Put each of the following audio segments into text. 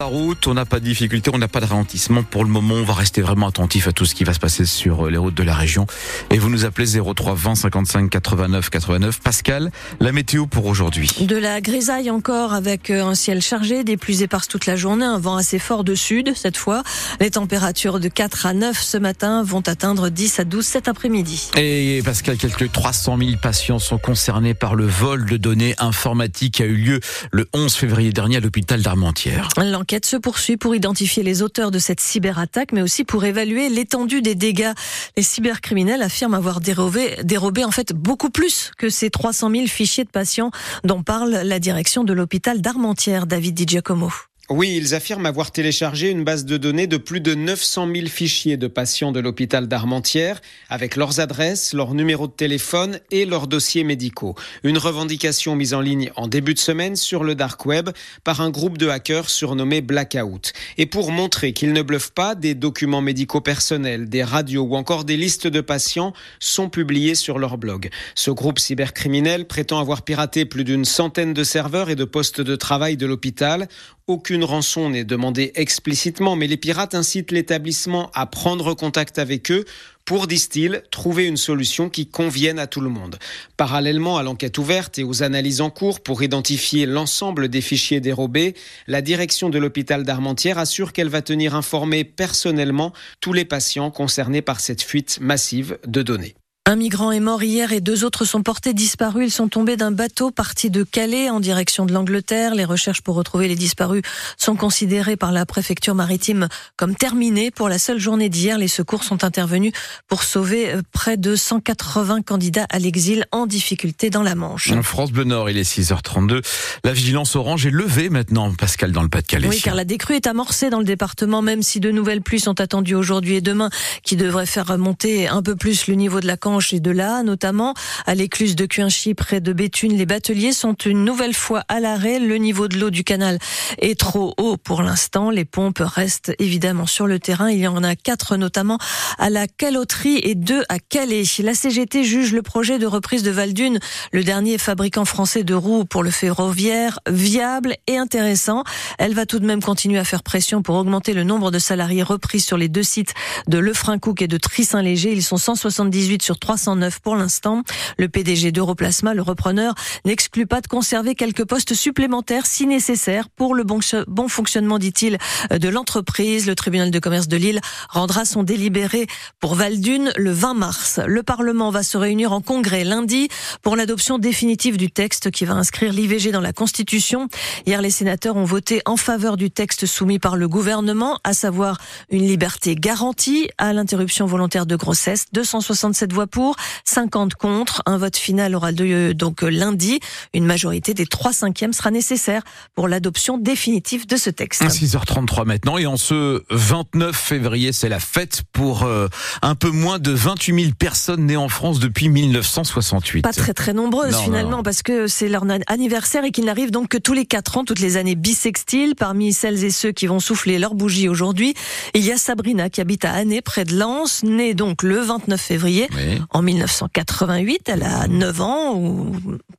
La route, on n'a pas de difficulté, on n'a pas de ralentissement pour le moment. On va rester vraiment attentif à tout ce qui va se passer sur euh, les routes de la région. Et vous nous appelez 03 20 55 89 89. Pascal, la météo pour aujourd'hui. De la grisaille encore avec euh, un ciel chargé, des pluies éparses toute la journée, un vent assez fort de sud cette fois. Les températures de 4 à 9 ce matin vont atteindre 10 à 12 cet après-midi. Et Pascal, quelques 300 000 patients sont concernés par le vol de données informatiques qui a eu lieu le 11 février dernier à l'hôpital d'Armentières. L'enquête se poursuit pour identifier les auteurs de cette cyberattaque, mais aussi pour évaluer l'étendue des dégâts. Les cybercriminels affirment avoir dérobé, dérobé en fait beaucoup plus que ces 300 000 fichiers de patients dont parle la direction de l'hôpital d'Armentières, David Di Giacomo. Oui, ils affirment avoir téléchargé une base de données de plus de 900 000 fichiers de patients de l'hôpital d'Armentières, avec leurs adresses, leurs numéros de téléphone et leurs dossiers médicaux. Une revendication mise en ligne en début de semaine sur le dark web par un groupe de hackers surnommé Blackout. Et pour montrer qu'ils ne bluffent pas, des documents médicaux personnels, des radios ou encore des listes de patients sont publiés sur leur blog. Ce groupe cybercriminel prétend avoir piraté plus d'une centaine de serveurs et de postes de travail de l'hôpital. Aucune rançon n'est demandée explicitement, mais les pirates incitent l'établissement à prendre contact avec eux pour, disent-ils, trouver une solution qui convienne à tout le monde. Parallèlement à l'enquête ouverte et aux analyses en cours pour identifier l'ensemble des fichiers dérobés, la direction de l'hôpital d'Armentières assure qu'elle va tenir informés personnellement tous les patients concernés par cette fuite massive de données. Un migrant est mort hier et deux autres sont portés disparus. Ils sont tombés d'un bateau parti de Calais en direction de l'Angleterre. Les recherches pour retrouver les disparus sont considérées par la préfecture maritime comme terminées. Pour la seule journée d'hier, les secours sont intervenus pour sauver euh, près de 180 candidats à l'exil en difficulté dans la Manche. En France Bleu Nord, il est 6h32. La vigilance orange est levée maintenant, Pascal, dans le Pas-de-Calais. Oui, car la décrue est amorcée dans le département, même si de nouvelles pluies sont attendues aujourd'hui et demain, qui devraient faire remonter un peu plus le niveau de la Canche et de là, notamment à l'écluse de Cuinchy près de Béthune. Les bateliers sont une nouvelle fois à l'arrêt. Le niveau de l'eau du canal est trop haut pour l'instant. Les pompes restent évidemment sur le terrain. Il y en a quatre notamment à la caloterie et deux à Calais. La CGT juge le projet de reprise de Valdune, le dernier fabricant français de roues pour le ferroviaire, viable et intéressant. Elle va tout de même continuer à faire pression pour augmenter le nombre de salariés repris sur les deux sites de Lefrancouc et de Trissin-Léger. Ils sont 178 sur 309 pour l'instant. Le PDG d'Europlasma, le repreneur, n'exclut pas de conserver quelques postes supplémentaires si nécessaire pour le bon, bon fonctionnement, dit-il, de l'entreprise. Le tribunal de commerce de Lille rendra son délibéré pour Valdune le 20 mars. Le Parlement va se réunir en congrès lundi pour l'adoption définitive du texte qui va inscrire l'IVG dans la Constitution. Hier, les sénateurs ont voté en faveur du texte soumis par le gouvernement, à savoir une liberté garantie à l'interruption volontaire de grossesse. 267 voix pour 50 contre. Un vote final aura lieu donc lundi. Une majorité des 3 cinquièmes sera nécessaire pour l'adoption définitive de ce texte. 6h33 maintenant et en ce 29 février, c'est la fête pour euh, un peu moins de 28 000 personnes nées en France depuis 1968. Pas très très nombreuses finalement parce que c'est leur anniversaire et qu'il n'arrive donc que tous les 4 ans, toutes les années bissextiles. Parmi celles et ceux qui vont souffler leur bougie aujourd'hui, il y a Sabrina qui habite à Année près de Lens, née donc le 29 février. Oui en 1988. Elle a 9 ans ou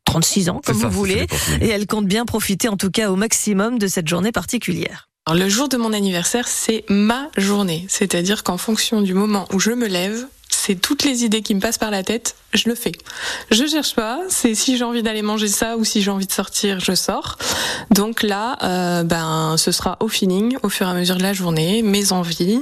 36 ans, comme vous voulez. Et elle compte bien profiter, en tout cas au maximum, de cette journée particulière. Alors, le jour de mon anniversaire, c'est ma journée. C'est-à-dire qu'en fonction du moment où je me lève, c'est toutes les idées qui me passent par la tête, je le fais. Je cherche pas, c'est si j'ai envie d'aller manger ça ou si j'ai envie de sortir, je sors. Donc là, euh, ben, ce sera au feeling, au fur et à mesure de la journée, mes envies.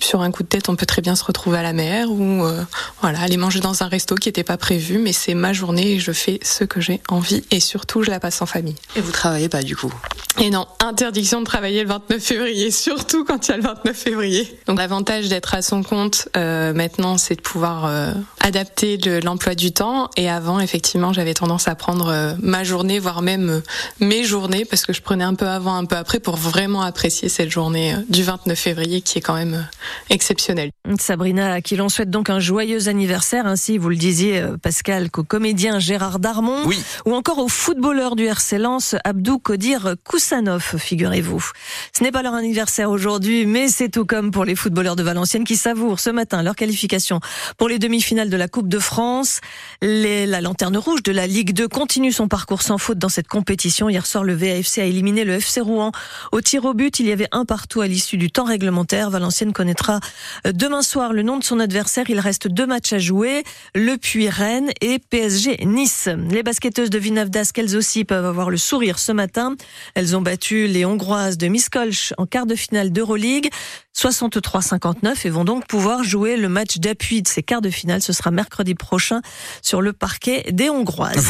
Sur un coup de tête, on peut très bien se retrouver à la mer ou euh, voilà, aller manger dans un resto qui n'était pas prévu, mais c'est ma journée et je fais ce que j'ai envie et surtout, je la passe en famille. Et vous travaillez pas du coup? Et non, interdiction de travailler le 29 février, surtout quand il y a le 29 février. Donc l'avantage d'être à son compte euh, maintenant, c'est de pouvoir euh, adapter l'emploi du temps. Et avant, effectivement, j'avais tendance à prendre euh, ma journée, voire même euh, mes journées, parce que je prenais un peu avant, un peu après, pour vraiment apprécier cette journée du 29 février qui est quand même exceptionnelle. Sabrina, à qui l'on souhaite donc un joyeux anniversaire, ainsi vous le disiez, Pascal, qu'au comédien Gérard Darmon, oui. ou encore au footballeur du RC Lens, Abdou Kodir Koussanov, figurez-vous. Ce n'est pas leur anniversaire aujourd'hui, mais c'est tout comme pour les footballeurs de Valenciennes qui savourent ce matin leur qualification pour les demi-finales de la Coupe de France. la lanterne rouge de la Ligue 2 continue son parcours sans faute dans cette compétition. Hier soir, le VAFC a éliminé le FC Rouen. Au tir au but, il y avait un partout à l'issue du temps réglementaire. Valenciennes connaîtra euh, demain soir le nom de son adversaire. Il reste deux matchs à jouer. Le Puy Rennes et PSG Nice. Les basketteuses de Vinavdas, qu'elles aussi peuvent avoir le sourire ce matin. Elles ont battu les Hongroises de Miskolc en quart de finale d'Euroleague. 63-59 et vont donc pouvoir jouer le match d'appui de ces quarts de finale. Ce sera mercredi prochain sur le parquet des Hongroises.